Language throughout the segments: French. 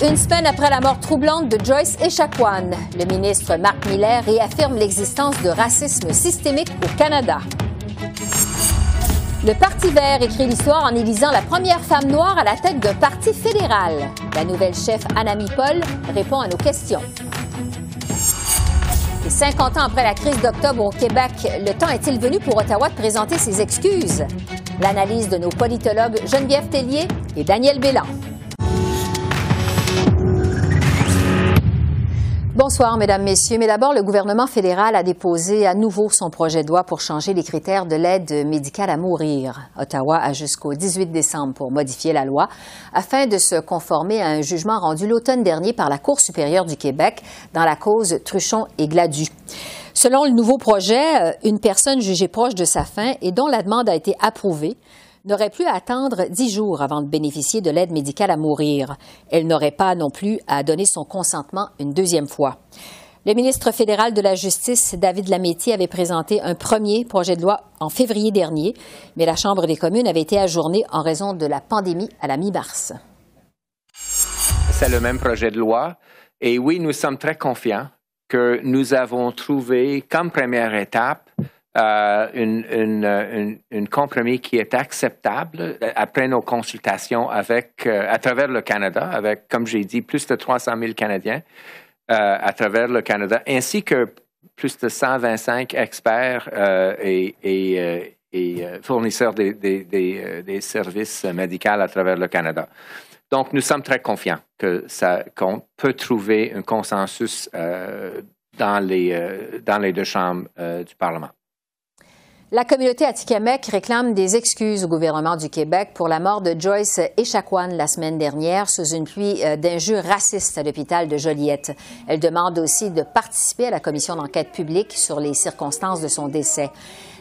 Une semaine après la mort troublante de Joyce Echaquan, le ministre Marc Miller réaffirme l'existence de racisme systémique au Canada. Le Parti vert écrit l'histoire en élisant la première femme noire à la tête d'un parti fédéral. La nouvelle chef Anami Paul répond à nos questions. Et 50 ans après la crise d'octobre au Québec, le temps est-il venu pour Ottawa de présenter ses excuses? L'analyse de nos politologues Geneviève Tellier et Daniel Bélan. Bonsoir, Mesdames, Messieurs. Mais d'abord, le gouvernement fédéral a déposé à nouveau son projet de loi pour changer les critères de l'aide médicale à mourir. Ottawa a jusqu'au 18 décembre pour modifier la loi afin de se conformer à un jugement rendu l'automne dernier par la Cour supérieure du Québec dans la cause Truchon et Gladu. Selon le nouveau projet, euh, une personne jugée proche de sa fin et dont la demande a été approuvée n'aurait plus à attendre dix jours avant de bénéficier de l'aide médicale à mourir. Elle n'aurait pas non plus à donner son consentement une deuxième fois. Le ministre fédéral de la Justice, David Lametti, avait présenté un premier projet de loi en février dernier, mais la Chambre des communes avait été ajournée en raison de la pandémie à la mi-mars. C'est le même projet de loi. Et oui, nous sommes très confiants que nous avons trouvé comme première étape euh, une, une, compromis qui est acceptable après nos consultations avec, euh, à travers le Canada, avec, comme j'ai dit, plus de 300 000 Canadiens euh, à travers le Canada, ainsi que plus de 125 experts et, et, fournisseurs des, services médicaux à travers le Canada. Donc, nous sommes très confiants que ça, qu'on peut trouver un consensus dans, les, dans les deux chambres du Parlement. La communauté Atikamek réclame des excuses au gouvernement du Québec pour la mort de Joyce Echaquan la semaine dernière sous une pluie euh, d'injures racistes à l'hôpital de Joliette. Elle demande aussi de participer à la commission d'enquête publique sur les circonstances de son décès.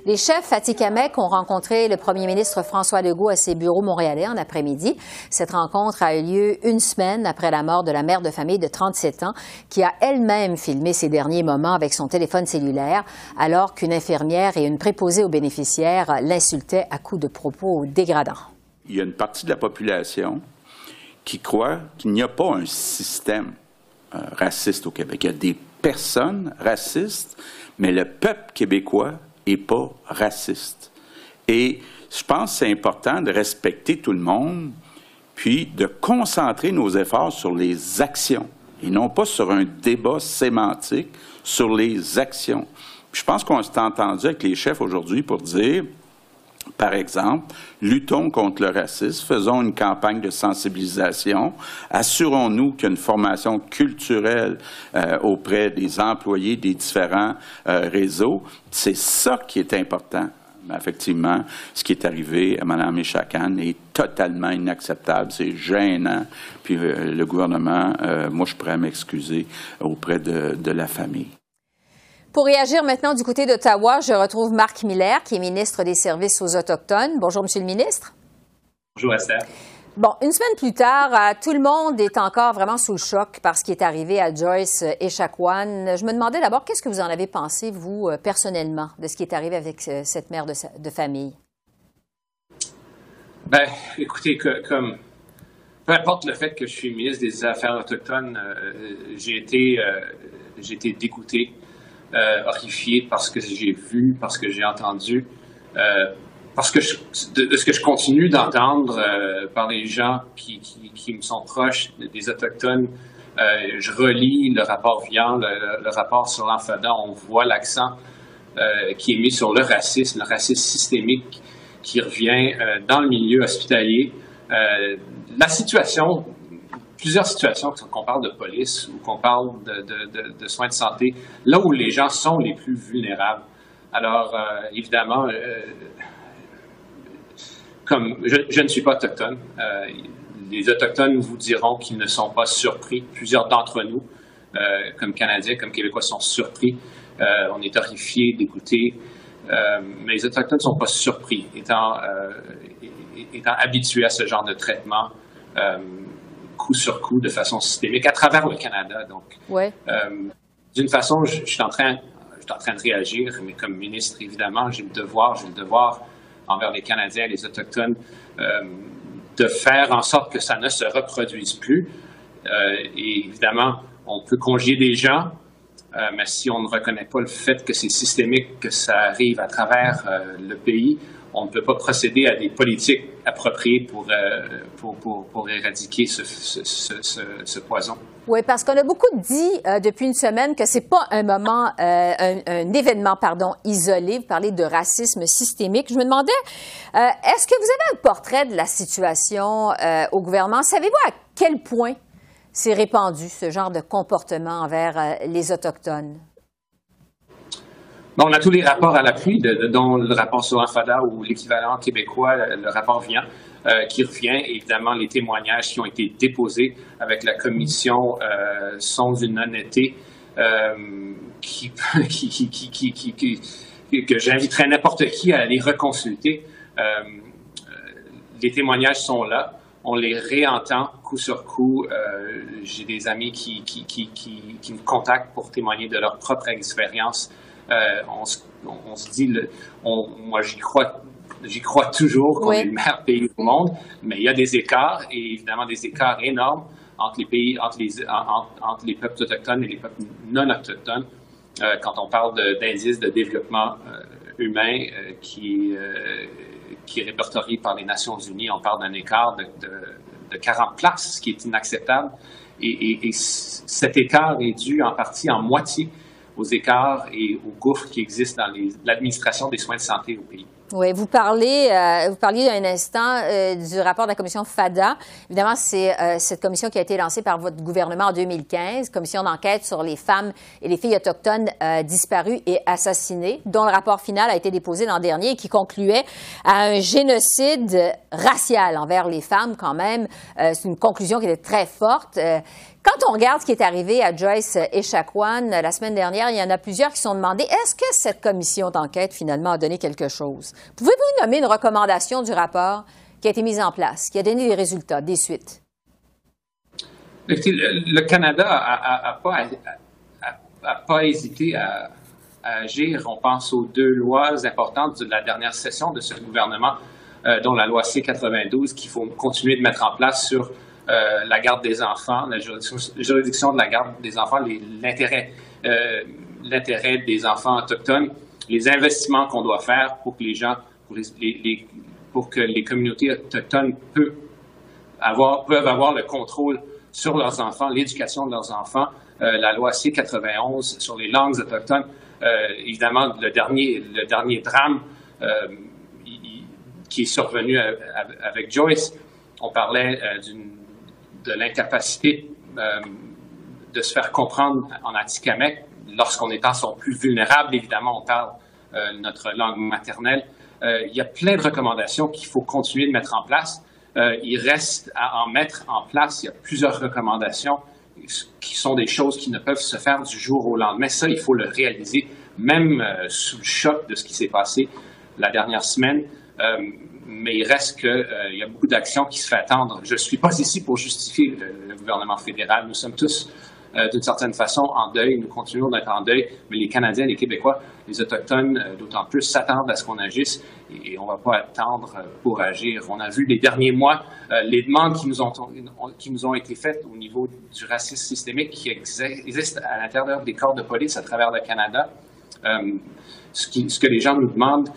Les chefs Atikamek ont rencontré le premier ministre François Legault à ses bureaux montréalais en après-midi. Cette rencontre a eu lieu une semaine après la mort de la mère de famille de 37 ans qui a elle-même filmé ses derniers moments avec son téléphone cellulaire alors qu'une infirmière et une préposée aux bénéficiaires l'insultaient à coups de propos dégradants. Il y a une partie de la population qui croit qu'il n'y a pas un système euh, raciste au Québec. Il y a des personnes racistes, mais le peuple québécois et pas raciste. Et je pense que c'est important de respecter tout le monde, puis de concentrer nos efforts sur les actions et non pas sur un débat sémantique sur les actions. je pense qu'on s'est entendu avec les chefs aujourd'hui pour dire par exemple, luttons contre le racisme, faisons une campagne de sensibilisation, assurons-nous qu'il y a une formation culturelle euh, auprès des employés des différents euh, réseaux. C'est ça qui est important. Effectivement, ce qui est arrivé à Mme Echakan est totalement inacceptable, c'est gênant. Puis euh, le gouvernement, moi, je pourrais m'excuser auprès de la famille. Pour réagir maintenant du côté d'Ottawa, je retrouve Marc Miller, qui est ministre des Services aux Autochtones. Bonjour, Monsieur le ministre. Bonjour, Esther. Bon, une semaine plus tard, euh, tout le monde est encore vraiment sous le choc par ce qui est arrivé à Joyce et Echaquan. Je me demandais d'abord, qu'est-ce que vous en avez pensé, vous, euh, personnellement, de ce qui est arrivé avec euh, cette mère de, famille? Ben, écoutez, comme peu importe le fait que je suis ministre des Affaires autochtones, j'ai été, j'ai été dégoûté euh, horrifié par ce que j'ai vu, par ce que j'ai entendu, euh, parce que de, ce que je continue d'entendre euh, par les gens qui, qui, me sont proches, des Autochtones. Je relis le rapport Vian, le, rapport sur l'enfant on voit l'accent qui est mis sur le racisme, le racisme systémique qui revient dans le milieu hospitalier. la situation plusieurs situations, qu'on parle de police ou qu'on parle de, soins de santé, là où les gens sont les plus vulnérables. Alors, euh, évidemment, euh, comme je, ne suis pas autochtone, euh, les Autochtones vous diront qu'ils ne sont pas surpris. Plusieurs d'entre nous, comme Canadiens, comme Québécois, sont surpris on est horrifié, dégoûté. mais les Autochtones ne sont pas surpris, étant habitués à ce genre de traitement coup sur coup de façon systémique à travers le Canada. Donc, ouais. d'une façon, je, je, suis en train, je suis en train de réagir, mais comme ministre, évidemment, j'ai le devoir, j'ai le devoir envers les Canadiens et les Autochtones euh, de faire en sorte que ça ne se reproduise plus. Euh, et évidemment, on peut congier des gens, euh, mais si on ne reconnaît pas le fait que c'est systémique, que ça arrive à travers le pays, on ne peut pas procéder à des politiques appropriées pour, pour, éradiquer ce, ce, ce, ce poison. Oui, parce qu'on a beaucoup dit euh, depuis une semaine que c'est pas un moment, euh, un, événement, pardon, isolé. Vous parlez de racisme systémique. Je me demandais, euh, est-ce que vous avez un portrait de la situation au gouvernement? Savez-vous à quel point c'est répandu ce genre de comportement envers les autochtones? On a tous les rapports à l'appui, dont le rapport sur FADA ou l'équivalent québécois, le rapport vient. Euh, qui revient. Évidemment, les témoignages qui ont été déposés avec la commission euh, sont d'une honnêteté euh, que j'inviterais n'importe qui à aller reconsulter. les témoignages sont là. On les réentend coup sur coup. J'ai des amis qui, qui, me contactent pour témoigner de leur propre expérience. On, on, se dit, le, on, moi j'y crois J'y crois toujours qu'on est le meilleur pays au monde, mais il y a des écarts, et évidemment des écarts énormes entre les pays, entre les, entre, les peuples autochtones et les peuples non autochtones. Euh, quand on parle d'indices de, développement euh, humain euh, qui, qui est répertorié par les Nations Unies, on parle d'un écart de, de, 40 places, ce qui est inacceptable. Et, et, cet écart est dû en partie, en moitié, aux écarts et aux gouffres qui existent dans l'administration des soins de santé au pays. Oui, vous parlez, euh, vous parliez un instant euh, du rapport de la commission FADA. Évidemment, c'est euh, cette commission qui a été lancée par votre gouvernement en 2015, commission d'enquête sur les femmes et les filles autochtones disparues et assassinées, dont le rapport final a été déposé l'an dernier et qui concluait à un génocide racial envers les femmes quand même. c'est une conclusion qui était très forte. Quand on regarde ce qui est arrivé à Joyce Echaquan la semaine dernière, il y en a plusieurs qui se sont demandé est-ce que cette commission d'enquête finalement a donné quelque chose? Pouvez-vous nommer une recommandation du rapport qui a été mise en place, qui a donné des résultats, des suites? Le Canada n'a pas, hésité à, agir. On pense aux deux lois importantes de la dernière session de ce gouvernement, euh, dont la loi C-92, qu'il faut continuer de mettre en place sur euh, la garde des enfants, la juridiction, de la garde des enfants, euh, l'intérêt des enfants autochtones, les investissements qu'on doit faire pour que les gens, pour, que les communautés autochtones peuvent avoir, peuvent avoir le contrôle sur leurs enfants, l'éducation de leurs enfants, euh, la loi C-91 sur les langues autochtones, évidemment le dernier, le dernier drame qui est survenu avec Joyce, on parlait de l'incapacité euh, de se faire comprendre en Atikamek lorsqu'on est en son plus vulnérable. Évidemment, on parle euh, notre langue maternelle. Euh, il y a plein de recommandations qu'il faut continuer de mettre en place. il reste à en mettre en place. Il y a plusieurs recommandations qui sont des choses qui ne peuvent se faire du jour au lendemain. Ça, il faut le réaliser, même sous le choc de ce qui s'est passé la dernière semaine mais il reste qu'il euh, y a beaucoup d'actions qui se fait attendre. Je ne suis pas ici pour justifier le, gouvernement fédéral. Nous sommes tous, euh, d'une certaine façon, en deuil. Nous continuons d'être en deuil, mais les Canadiens, les Québécois, les Autochtones, euh, d'autant plus, s'attendent à ce qu'on agisse et, on ne va pas attendre pour agir. On a vu les derniers mois les demandes qui nous, ont, été faites au niveau du racisme systémique qui existe à l'intérieur des corps de police à travers le Canada. ce, ce que les gens nous demandent,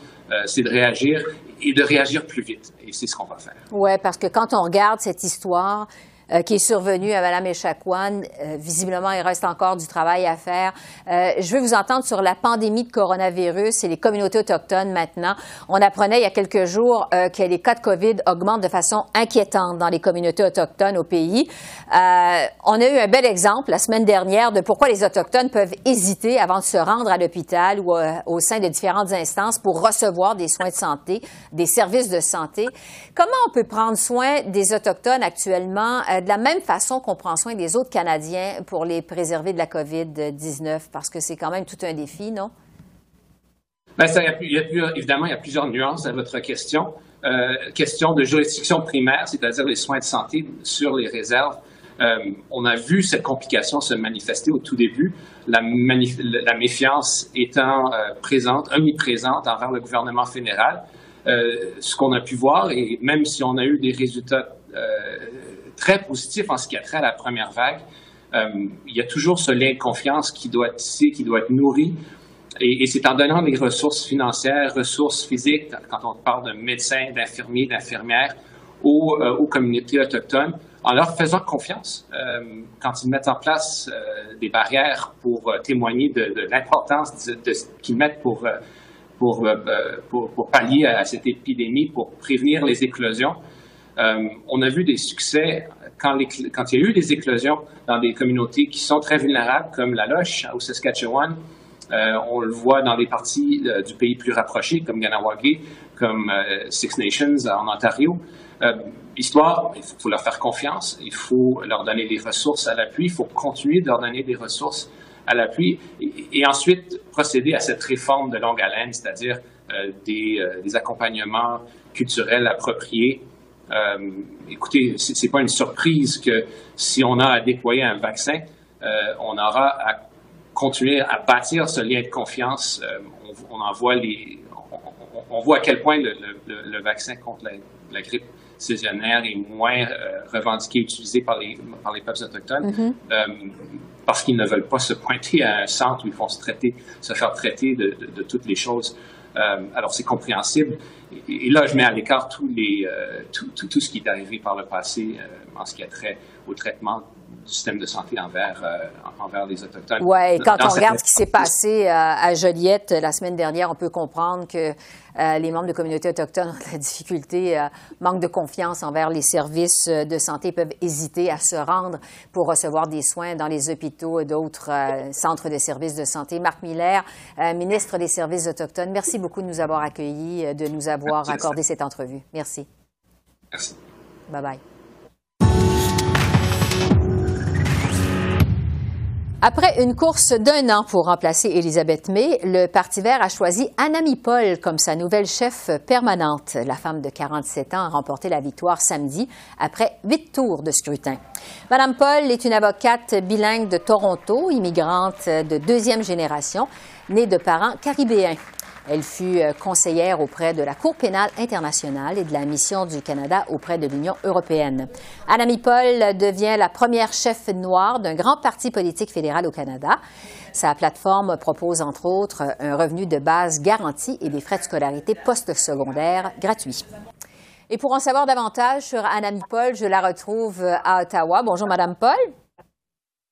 c'est de réagir et de réagir plus vite. Et c'est ce qu'on va faire. Oui, parce que quand on regarde cette histoire, euh, qui est survenue à Mme Echaquan. Euh, visiblement, il reste encore du travail à faire. Euh, je veux vous entendre sur la pandémie de coronavirus et les communautés autochtones maintenant. On apprenait il y a quelques jours que les cas de COVID augmentent de façon inquiétante dans les communautés autochtones au pays. on a eu un bel exemple la semaine dernière de pourquoi les Autochtones peuvent hésiter avant de se rendre à l'hôpital ou au sein de différentes instances pour recevoir des soins de santé, des services de santé. Comment on peut prendre soin des Autochtones actuellement de la même façon qu'on prend soin des autres Canadiens pour les préserver de la COVID-19? Parce que c'est quand même tout un défi, non? Bien, il y a, évidemment, il y a plusieurs nuances à votre question. question de juridiction primaire, c'est-à-dire les soins de santé sur les réserves. on a vu cette complication se manifester au tout début, la, méfiance étant présente, omniprésente envers le gouvernement fédéral. Euh, ce qu'on a pu voir, et même si on a eu des résultats euh, très positifs en ce qui a trait à la première vague, euh, il y a toujours ce lien de confiance qui doit être tissé, qui doit être nourri. Et, c'est en donnant des ressources financières, ressources physiques, quand on parle de médecins, d'infirmiers, d'infirmières, aux, aux, communautés autochtones, en leur faisant confiance quand ils mettent en place des barrières pour témoigner de, l'importance qu'ils mettent pour euh, pour, pour, pallier à cette épidémie, pour prévenir les éclosions. Euh, on a vu des succès quand, il y a eu des éclosions dans des communautés qui sont très vulnérables, comme la Loche au Saskatchewan. Euh, on le voit dans des parties du pays plus rapprochés, comme Ganawagi, comme Six Nations en Ontario. Histoire, il faut, leur faire confiance, il faut leur donner des ressources à l'appui, il faut continuer de leur donner des ressources à l'appui et, ensuite procéder à cette réforme de longue haleine, c'est-à-dire euh, euh, des, accompagnements culturels appropriés. Euh, écoutez, c'est pas une surprise que si on a à déployer un vaccin, on aura à continuer à bâtir ce lien de confiance. On, on, en voit les, on, voit à quel point le, le, vaccin contre la, la, grippe saisonnière est moins revendiqué, utilisé par les, par les peuples autochtones. Mm-hmm parce qu'ils ne veulent pas se pointer à un centre où ils vont se traiter, se faire traiter de, de, de toutes les choses. Euh, alors c'est compréhensible. Et, là, je mets à l'écart tous les, euh, tout, tout, tout, ce qui est arrivé par le passé euh, en ce qui a trait au traitement du système de santé envers, euh, envers les Autochtones. Oui, quand on regarde ce qui s'est passé à Joliette la semaine dernière, on peut comprendre que euh, les membres de communautés autochtones ont de la difficulté, euh, manque de confiance envers les services de santé, peuvent hésiter à se rendre pour recevoir des soins dans les hôpitaux et d'autres centres de services de santé. Marc Miller, ministre des Services autochtones, merci beaucoup de nous avoir accueillis, de nous avoir accordé cette entrevue. Merci. Merci. Bye bye. Après une course d'un an pour remplacer Elisabeth May, le Parti vert a choisi Anami Paul comme sa nouvelle chef permanente. La femme de 47 ans a remporté la victoire samedi après huit tours de scrutin. Madame Paul est une avocate bilingue de Toronto, immigrante de deuxième génération, née de parents caribéens. Elle fut euh, conseillère auprès de la Cour pénale internationale et de la mission du Canada auprès de l'Union européenne. Anami Paul devient la première chef noire d'un grand parti politique fédéral au Canada. Sa plateforme propose entre autres un revenu de base garanti et des frais de scolarité postsecondaire gratuits. Et pour en savoir davantage sur Anami Paul, je la retrouve à Ottawa. Bonjour, Madame Paul.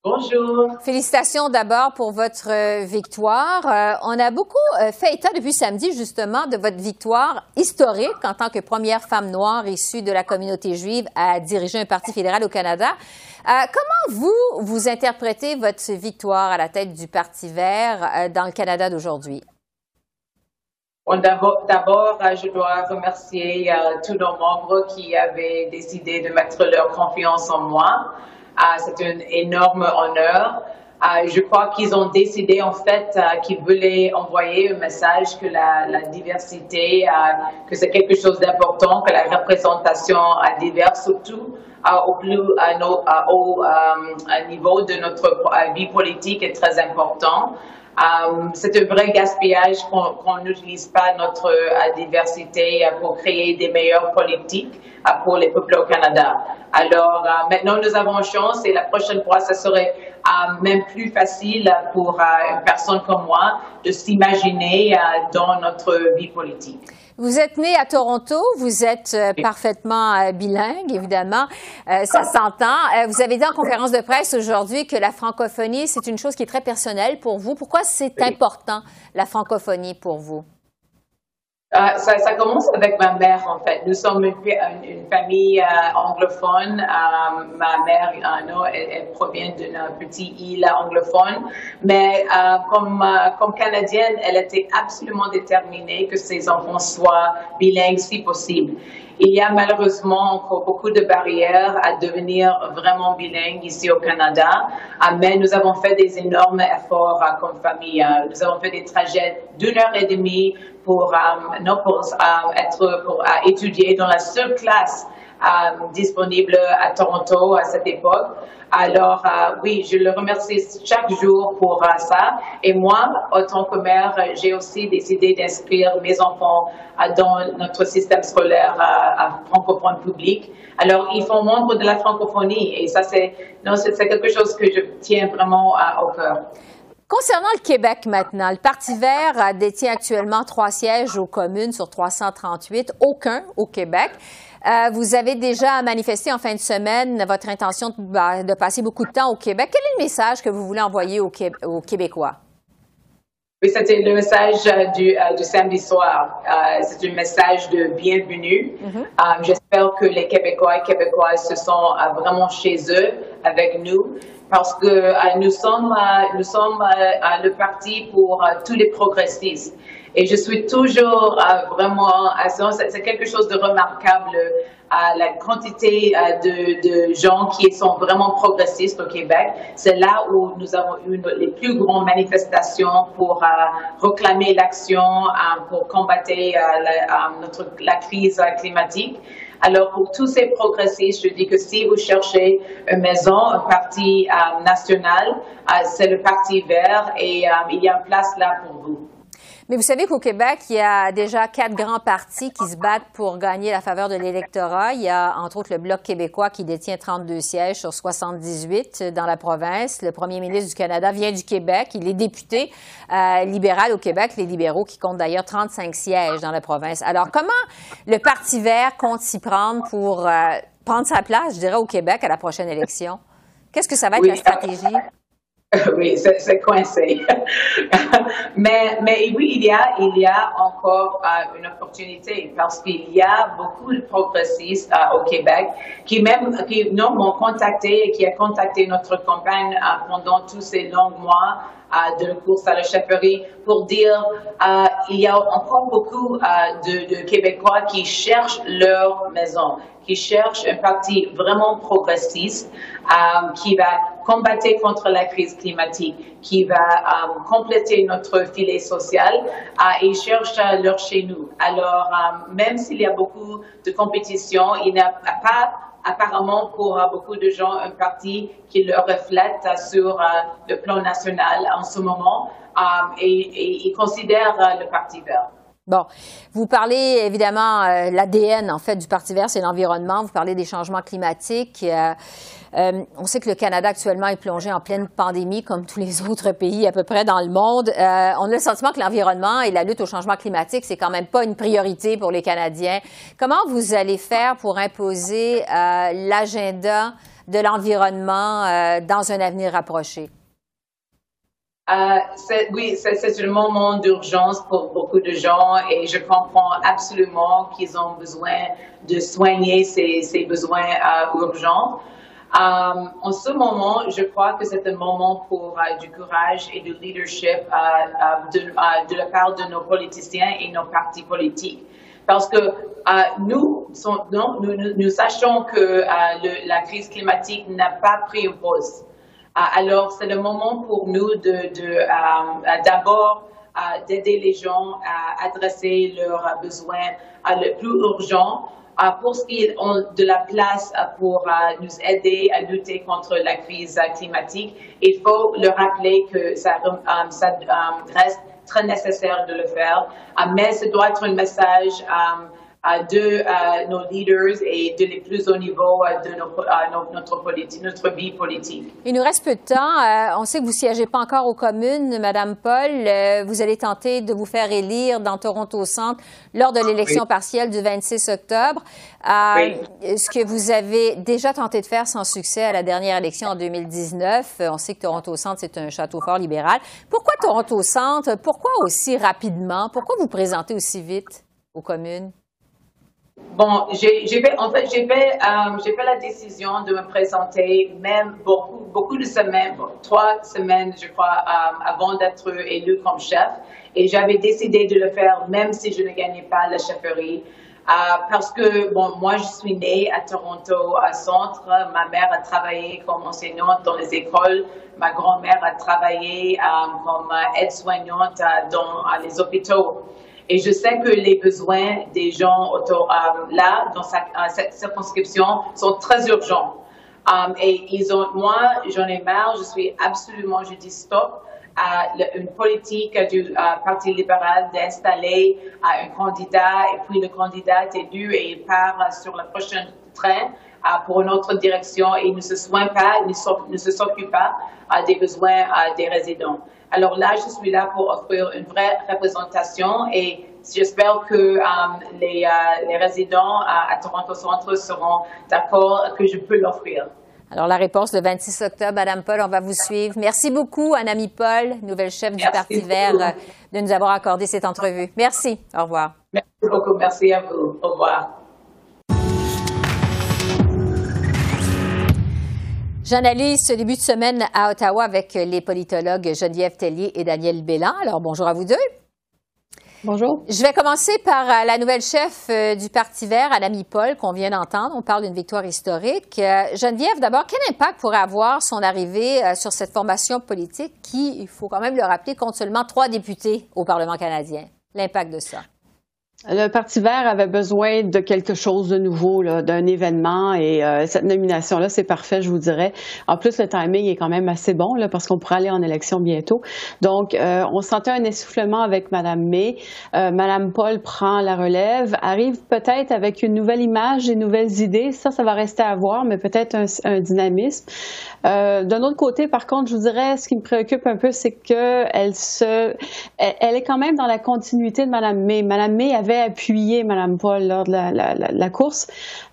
Bonjour. Félicitations d'abord pour votre euh, victoire. Euh, on a beaucoup euh, fait état depuis samedi justement de votre victoire historique en tant que première femme noire issue de la communauté juive à diriger un parti fédéral au Canada. comment vous, vous interprétez votre victoire à la tête du Parti vert dans le Canada d'aujourd'hui? D'abord, je dois remercier tous nos membres qui avaient décidé de mettre leur confiance en moi. Ah, c'est un énorme honneur. Ah, je crois qu'ils ont décidé en fait ah, qu'ils voulaient envoyer un message que la, diversité, que c'est quelque chose d'important, que la représentation diverse surtout au plus au niveau de notre vie politique est très important. C'est un vrai gaspillage qu'on n'utilise pas notre diversité pour créer des meilleures politiques pour les peuples au Canada. Alors euh, maintenant, nous avons chance et la prochaine fois, ce serait euh, même plus facile pour euh, une personne comme moi de s'imaginer dans notre vie politique. Vous êtes né à Toronto, vous êtes parfaitement bilingue, évidemment, ça s'entend. vous avez dit en conférence de presse aujourd'hui que la francophonie, c'est une chose qui est très personnelle pour vous. Pourquoi c'est important, la francophonie, pour vous? Euh, ça, commence avec ma mère, en fait. Nous sommes une, famille euh, anglophone. Euh, ma mère, non, elle, provient d'une petite île anglophone. Mais comme, comme Canadienne, elle était absolument déterminée que ses enfants soient bilingues si possible. Il y a malheureusement encore beaucoup de barrières à devenir vraiment bilingue ici au Canada, mais nous avons fait des énormes efforts comme famille. Nous avons fait des trajets d'une heure et demie pour, non, pour être, pour étudier dans la seule classe disponible à Toronto à cette époque. Alors, oui, je le remercie chaque jour pour ça. Et moi, en tant que mère, j'ai aussi décidé d'inscrire mes enfants dans notre système scolaire francophone public. Alors, ils font membre de la francophonie et ça, c'est quelque chose que je tiens vraiment au cœur. Concernant le Québec maintenant, le Parti vert détient actuellement trois sièges aux communes sur 338, aucun au Québec. Euh, vous avez déjà manifesté en fin de semaine votre intention bah, de, passer beaucoup de temps au Québec. Quel est le message que vous voulez envoyer aux, Québécois? Oui, c'était le message euh, euh, du, samedi soir. c'est un message de bienvenue. Mm-hmm. J'espère que les Québécois et Québécoises se sont vraiment chez eux avec nous parce que euh, nous sommes, euh, euh, le parti pour tous les progressistes. Et je suis toujours vraiment, c'est quelque chose de remarquable, la quantité de, gens qui sont vraiment progressistes au Québec. C'est là où nous avons eu les plus grandes manifestations pour réclamer l'action, pour combattre la crise climatique. Alors, pour tous ces progressistes, je dis que si vous cherchez une maison, un parti euh, national, euh, c'est le Parti vert et euh, il y a une place là pour vous. Mais vous savez qu'au Québec, il y a déjà quatre grands partis qui se battent pour gagner la faveur de l'électorat. Il y a entre autres le Bloc québécois qui détient 32 sièges sur 78 dans la province. Le premier ministre du Canada vient du Québec. Il est député euh, libéral au Québec, les libéraux qui comptent d'ailleurs 35 sièges dans la province. Alors comment le Parti vert compte s'y prendre pour euh, prendre sa place, je dirais, au Québec à la prochaine élection? Qu'est-ce que ça va être la stratégie? Oui, c'est coincé. mais, mais oui, il y a, il y a encore euh, une opportunité parce qu'il y a beaucoup de progressistes euh, au Québec qui même qui nous m'ont contacté et qui a contacté notre campagne euh, pendant tous ces longs mois de course à la chefferie pour dire euh, il y a encore beaucoup de, Québécois qui cherchent leur maison, qui cherchent un parti vraiment progressiste qui va combattre contre la crise climatique, qui va euh, compléter notre filet social euh, et cherche leur chez nous. Alors, euh, même s'il y a beaucoup de compétition, il n'y a pas apparemment pour beaucoup de gens un parti qui le reflète sur le plan national en ce moment et, et ils considèrent le Parti vert. Bon, vous parlez évidemment euh, l'ADN en fait du Parti vert, c'est l'environnement. Vous parlez des changements climatiques. Euh, euh, on sait que le Canada actuellement est plongé en pleine pandémie, comme tous les autres pays à peu près dans le monde. on a le sentiment que l'environnement et la lutte au changement climatique, c'est quand même pas une priorité pour les Canadiens. Comment vous allez faire pour imposer l'agenda de l'environnement dans un avenir rapproché? Euh, oui, c'est un moment d'urgence pour beaucoup de gens et je comprends absolument qu'ils ont besoin de soigner ces, besoins euh, urgents. Euh, en ce moment, je crois que c'est un moment pour du courage et du leadership de, la part de nos politiciens et nos partis politiques. Parce que nous, nous, nous, nous, sachons que la crise climatique n'a pas pris une pause. Ah, alors, c'est le moment pour nous de, de euh, d'abord euh, d'aider les gens à adresser leurs besoins euh, le plus urgent. pour ce qui est de la place pour nous aider à lutter contre la crise climatique, il faut leur rappeler que ça, ça reste très nécessaire de le faire, mais ce doit être un message de nos leaders et de les plus hauts niveaux de notre, politique, notre vie politique. Il nous reste peu de temps. Euh, on sait que vous ne siégez pas encore aux communes, Madame Paul. Euh, vous allez tenter de vous faire élire dans Toronto Centre lors de l'élection partielle du 26 octobre. Euh, ce que vous avez déjà tenté de faire sans succès à la dernière élection en 2019. On sait que Toronto Centre, c'est un château fort libéral. Pourquoi Toronto Centre? Pourquoi aussi rapidement? Pourquoi vous présentez aussi vite? aux communes? Bon, j'ai fait, en fait, j'ai fait, euh, fait la décision de me présenter même beaucoup, beaucoup de semaines, trois semaines, je crois, euh, avant d'être élu comme chef. Et j'avais décidé de le faire même si je ne gagnais pas la chefferie. Euh, parce que, bon, moi, je suis née à Toronto, à Centre. Ma mère a travaillé comme enseignante dans les écoles. Ma grand-mère a travaillé comme aide-soignante dans les hôpitaux. Et je sais que les besoins des gens euh, là, dans cette circonscription, sont très urgents. Um, et ils ont, moi, j'en ai marre, je suis absolument, je dis stop à une politique du euh, Parti libéral d'installer un candidat et puis le candidat est élu et il part sur le prochain train pour une autre direction et ne se soigne pas, ne se s'occupe pas des besoins des résidents. Alors là, je suis là pour offrir une vraie représentation et j'espère que euh, les, euh, les, résidents à, Toronto Centre seront d'accord que je peux l'offrir. Alors, la réponse le 26 octobre, Madame Paul, on va vous suivre. Merci beaucoup, Anami Paul, nouvelle chef du Parti vert, de nous avoir accordé cette entrevue. Merci. Au revoir. Merci beaucoup. Merci à vous. Au revoir. J'analyse ce début de semaine à Ottawa avec les politologues Geneviève Tellier et Daniel Bélan. Alors, bonjour à vous deux. Bonjour. Je vais commencer par euh, la nouvelle chef euh, du Parti vert, Anami Paul, qu'on vient d'entendre. On parle d'une victoire historique. Euh, Geneviève, d'abord, quel impact pourrait avoir son arrivée sur cette formation politique qui, il faut quand même le rappeler, compte seulement trois députés au Parlement canadien? L'impact de ça. Le Parti vert avait besoin de quelque chose de nouveau, d'un événement, et euh, cette nomination-là, c'est parfait, je vous dirais. En plus, le timing est quand même assez bon, là, parce qu'on pourra aller en élection bientôt. Donc, euh, on sentait un essoufflement avec Madame May. Euh, Madame Paul prend la relève, arrive peut-être avec une nouvelle image, et nouvelles idées. Ça, ça va rester à voir, mais peut-être un, un, dynamisme. D'un autre côté, par contre, je vous dirais, ce qui me préoccupe un peu, c'est que elle se, elle, est quand même dans la continuité de Madame May. Madame May avait appuyé Mme Paul lors de la, course.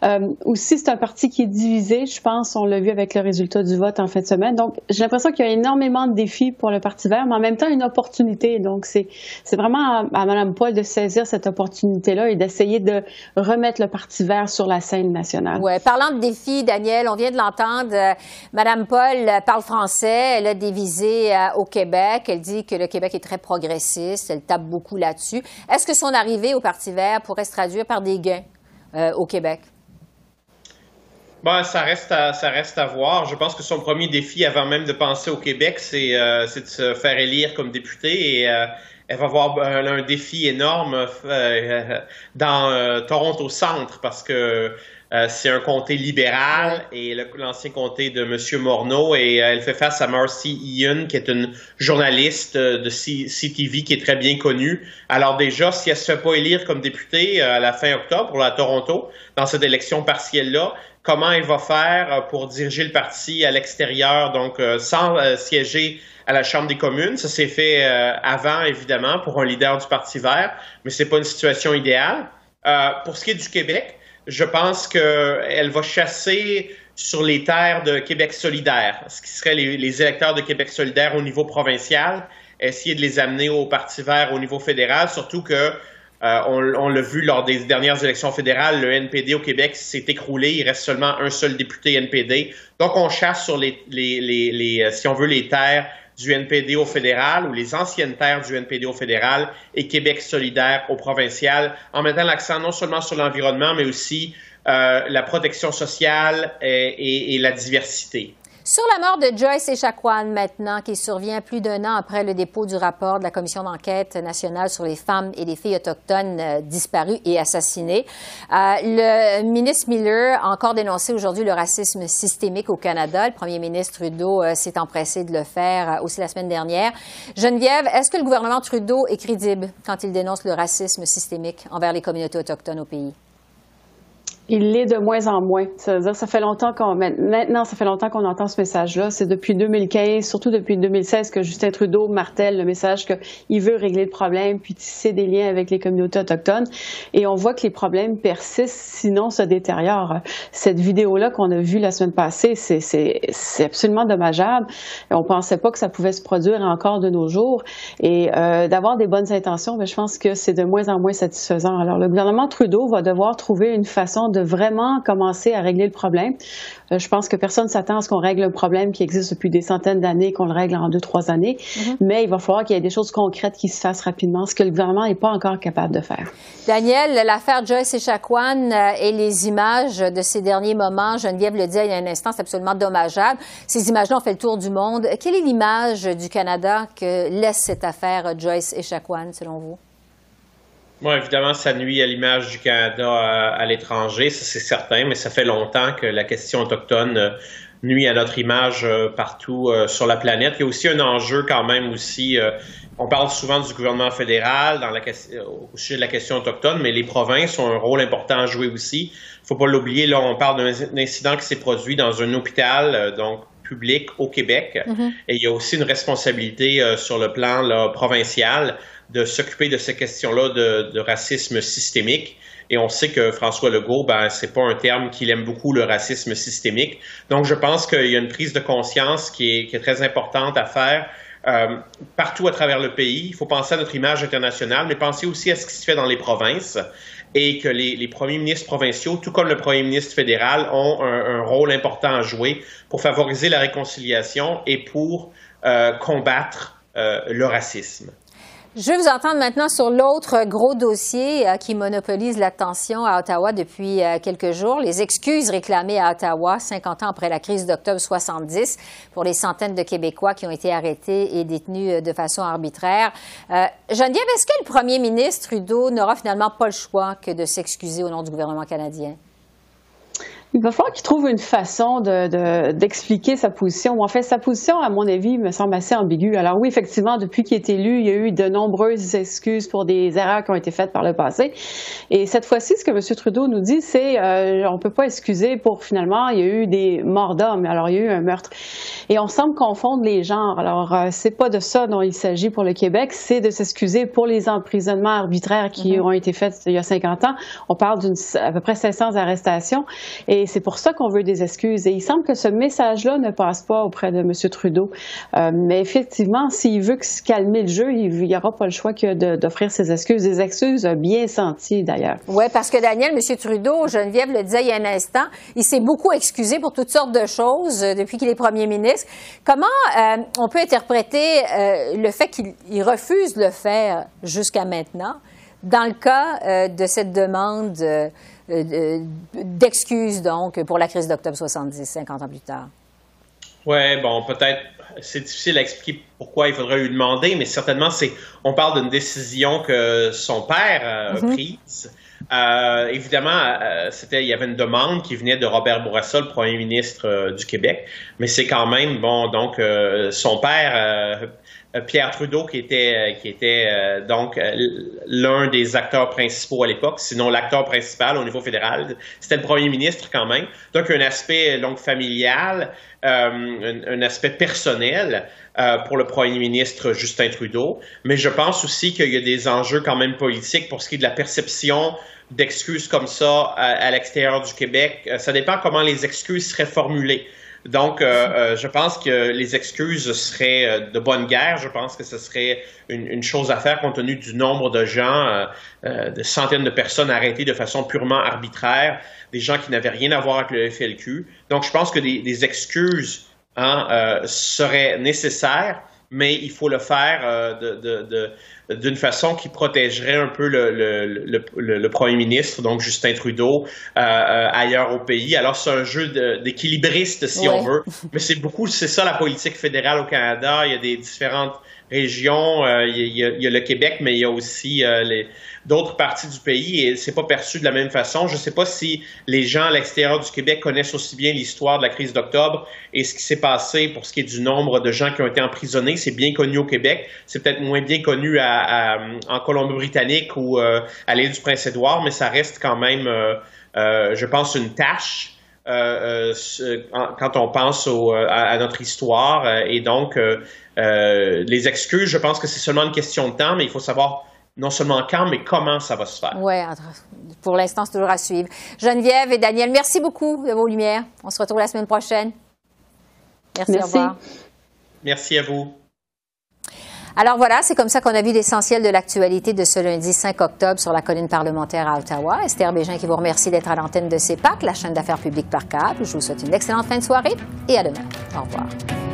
Euh, aussi, c'est un parti qui est divisé, je pense, on l'a vu avec le résultat du vote en fin de semaine. Donc, j'ai l'impression qu'il y a énormément de défis pour le Parti vert, mais en même temps, une opportunité. Donc, c'est vraiment à, Mme Paul de saisir cette opportunité-là et d'essayer de remettre le Parti vert sur la scène nationale. Oui, parlant de défis, Daniel, on vient de l'entendre. Euh, Mme Paul parle français, elle a des visées euh, au Québec. Elle dit que le Québec est très progressiste, elle tape beaucoup là-dessus. Est-ce que son arrivée au Parti vert pourrait se traduire par des gains euh, au Québec? Bon, ça reste, à, ça reste à voir. Je pense que son premier défi, avant même de penser au Québec, c'est euh, de se faire élire comme député et euh, elle va avoir un, défi énorme dans Toronto Centre parce que euh, c'est un comté libéral et l'ancien comté de M. Morneau et euh, elle fait face à Marcy Ian qui est une journaliste euh, de CTV qui est très bien connue. Alors déjà, si elle se fait pas élire comme députée à la fin octobre la Toronto dans cette élection partielle-là, comment elle va faire pour diriger le parti à l'extérieur, donc sans siéger à la Chambre des communes? Ça s'est fait avant, évidemment, pour un leader du Parti vert, mais c'est pas une situation idéale. pour ce qui est du Québec, je pense qu'elle va chasser sur les terres de Québec solidaire, ce qui serait les, électeurs de Québec solidaire au niveau provincial, essayer de les amener au Parti vert au niveau fédéral, surtout que euh, l'a vu lors des dernières élections fédérales, le NPD au Québec s'est écroulé. Il reste seulement un seul député NPD. Donc, on chasse sur les, les si on veut, les terres du NPD au fédéral ou les anciennes terres du NPD au fédéral et Québec solidaire au provincial, en mettant l'accent non seulement sur l'environnement, mais aussi euh, la protection sociale et la diversité. Sur la mort de Joyce Echaquan maintenant, qui survient plus d'un an après le dépôt du rapport de la Commission d'enquête nationale sur les femmes et les filles autochtones euh, disparues et assassinées, euh, le ministre Miller a encore dénoncé aujourd'hui le racisme systémique au Canada. Le premier ministre Trudeau euh, s'est empressé de le faire aussi la semaine dernière. Geneviève, est-ce que le gouvernement Trudeau est crédible quand il dénonce le racisme systémique envers les communautés autochtones au pays? Il l'est de moins en moins. Ça veut dire, ça fait longtemps qu'on maintenant, ça fait longtemps qu'on entend ce message-là. C'est depuis 2015, surtout depuis 2016, que Justin Trudeau martèle le message qu'il veut régler le problème puis tisser des liens avec les communautés autochtones. Et on voit que les problèmes persistent, sinon se détériorent. Cette vidéo-là qu'on a vue la semaine passée, c'est absolument dommageable. On pensait pas que ça pouvait se produire encore de nos jours. Et euh, d'avoir des bonnes intentions, mais ben, je pense que c'est de moins en moins satisfaisant. Alors, le gouvernement Trudeau va devoir trouver une façon de vraiment commencer à régler le problème. Euh, je pense que personne s'attend à ce qu'on règle un problème qui existe depuis des centaines d'années, qu'on le règle en deux, trois années. Mm-hmm. Mais il va falloir qu'il y ait des choses concrètes qui se fassent rapidement, ce que le gouvernement n'est pas encore capable de faire. Daniel, l'affaire Joyce Echaquan euh, et les images de ces derniers moments, Geneviève le dit il y a un instant, c'est absolument dommageable. Ces images-là ont fait le tour du monde. Quelle est l'image du Canada que laisse cette affaire Joyce Echaquan, selon vous? Moi, évidemment, ça nuit à l'image du Canada à, l'étranger, ça c'est certain, mais ça fait longtemps que la question autochtone euh, nuit à notre image euh, partout euh, sur la planète. Il y a aussi un enjeu quand même aussi. on parle souvent du gouvernement fédéral dans la, au sujet de la question autochtone, mais les provinces ont un rôle important à jouer aussi. Il faut pas l'oublier. Là, on parle d'un incident qui s'est produit dans un hôpital, donc public au Québec, mm-hmm. et il y a aussi une responsabilité sur le plan là, provincial de s'occuper de ces questions-là de, racisme systémique. Et on sait que François Legault, ben, c'est pas un terme qu'il aime beaucoup, le racisme systémique. Donc, je pense qu'il y a une prise de conscience qui est, qui est très importante à faire euh, partout à travers le pays. Il faut penser à notre image internationale, mais penser aussi à ce qui se fait dans les provinces et que les, les premiers ministres provinciaux, tout comme le premier ministre fédéral, ont un, un rôle important à jouer pour favoriser la réconciliation et pour euh, combattre euh, le racisme. Je vais vous entendre maintenant sur l'autre gros dossier euh, qui monopolise l'attention à Ottawa depuis euh, quelques jours, les excuses réclamées à Ottawa 50 ans après la crise d'octobre 70 pour les centaines de Québécois qui ont été arrêtés et détenus euh, de façon arbitraire. Geneviève, est-ce que le premier ministre Trudeau n'aura finalement pas le choix que de s'excuser au nom du gouvernement canadien? Il va falloir qu'il trouve une façon d'expliquer sa position. En fait, sa position, à mon avis, me semble assez ambiguë. Alors oui, effectivement, depuis qu'il est élu, il y a eu de nombreuses excuses pour des erreurs qui ont été faites par le passé. Et cette fois-ci, ce que M. Trudeau nous dit, c'est euh, on peut pas excuser pour finalement, il y a eu des morts d'hommes. Alors il y a eu un meurtre. Et on semble confondre les genres. Alors euh, c'est pas de ça dont il s'agit pour le Québec, c'est de s'excuser pour les emprisonnements arbitraires qui mm-hmm. ont été faits il y a 50 ans. On parle d'une à peu près 500 arrestations. Et et c'est pour ça qu'on veut des excuses. Et il semble que ce message-là ne passe pas auprès de M. Trudeau. Euh, mais effectivement, s'il veut calmer le jeu, il n'y aura pas le choix que d'offrir ses excuses. Des excuses bien senties, d'ailleurs. Oui, parce que Daniel, M. Trudeau, Geneviève le disait il y a un instant, il s'est beaucoup excusé pour toutes sortes de choses euh, depuis qu'il est premier ministre. Comment euh, on peut interpréter le fait qu'il refuse de le faire jusqu'à maintenant dans le cas de cette demande euh, d'excuses, donc, pour la crise d'octobre 70, 50 ans plus tard? Oui, bon, peut-être, c'est difficile à expliquer pourquoi il faudrait lui demander, mais certainement, c'est, on parle d'une décision que son père a mm-hmm. prise. Euh, évidemment, euh, c'était, il y avait une demande qui venait de Robert Bourassa, le premier ministre du Québec, mais c'est quand même, bon, donc, son père euh, Pierre Trudeau, qui était, euh, euh, donc l'un des acteurs principaux à l'époque, sinon l'acteur principal au niveau fédéral. C'était le premier ministre quand même. Donc, un aspect donc familial, un, aspect personnel pour le premier ministre Justin Trudeau. Mais je pense aussi qu'il y a des enjeux quand même politiques pour ce qui est de la perception d'excuses comme ça à, à l'extérieur du Québec. Ça dépend comment les excuses seraient formulées. Donc, euh, euh, je pense que les excuses seraient euh, de bonne guerre. Je pense que ce serait une, chose à faire compte tenu du nombre de gens, de centaines de personnes arrêtées de façon purement arbitraire, des gens qui n'avaient rien à voir avec le FLQ. Donc, je pense que des, excuses hein, seraient nécessaires, mais il faut le faire de, de d'une façon qui protégerait un peu le, le, le, premier ministre, donc Justin Trudeau, euh, euh, ailleurs au pays. Alors c'est un jeu d'équilibriste, si on veut, mais c'est beaucoup, c'est ça la politique fédérale au Canada. Il y a des différentes régions, euh, il, y a, il, y a, le Québec, mais il y a aussi les d'autres parties du pays et c'est pas perçu de la même façon. Je ne sais pas si les gens à l'extérieur du Québec connaissent aussi bien l'histoire de la crise d'octobre et ce qui s'est passé pour ce qui est du nombre de gens qui ont été emprisonnés. C'est bien connu au Québec, c'est peut-être moins bien connu à, en Colombie-Britannique ou à l'île du Prince-Édouard, mais ça reste quand même, je pense, une tâche. Quand on pense à, notre histoire. et donc, les excuses, je pense que c'est seulement une question de temps, mais il faut savoir non seulement quand, mais comment ça va se faire. Oui, pour l'instant, c'est toujours à suivre. Geneviève et Daniel, merci beaucoup de vos lumières. On se retrouve la semaine prochaine. Merci, merci. au revoir. Merci à vous. Alors voilà, c'est comme ça qu'on a vu l'essentiel de l'actualité de ce lundi 5 octobre sur la colline parlementaire à Ottawa. Esther Bégin qui vous remercie d'être à l'antenne de CEPAC, la chaîne d'affaires publiques par câble. Je vous souhaite une excellente fin de soirée et à demain. Au revoir.